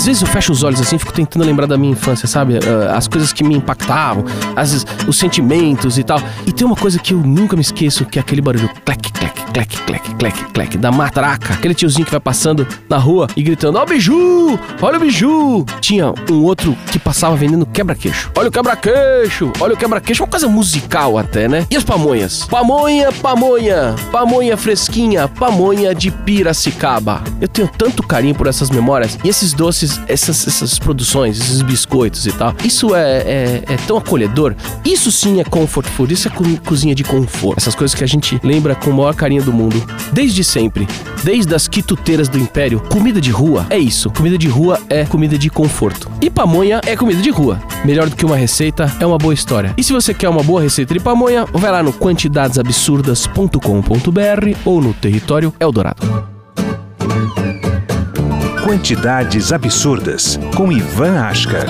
Às vezes eu fecho os olhos assim, fico tentando lembrar da minha infância, sabe? Uh, as coisas que me impactavam, as, os sentimentos e tal. E tem uma coisa que eu nunca me esqueço, que é aquele barulho clec, clec, clec, clec, clec, clec, da matraca. Aquele tiozinho que vai passando na rua e gritando: Ó, oh, biju! Olha o biju! Tinha um outro que passava vendendo quebra-queixo. Olha o quebra-queixo! Olha o quebra-queixo. Uma coisa musical até, né? E as pamonhas? Pamonha, pamonha! Pamonha fresquinha, pamonha de Piracicaba. Eu tenho tanto carinho por essas memórias e esses doces, essas, essas produções, esses biscoitos e tal. Isso é, é, é tão acolhedor. Isso sim é comfort food. Isso é co cozinha de conforto. Essas coisas que a gente lembra com o maior carinho do mundo. Desde sempre. Desde as quituteiras do império. Comida de rua é isso. Comida de rua é comida de conforto. E pamonha é comida de rua. Melhor do que uma receita é uma boa história. E se você quer uma boa receita de pamonha, vai lá no quantidadesabsurdas.com.br ou no território Eldorado. Quantidades absurdas com Ivan Ashkar.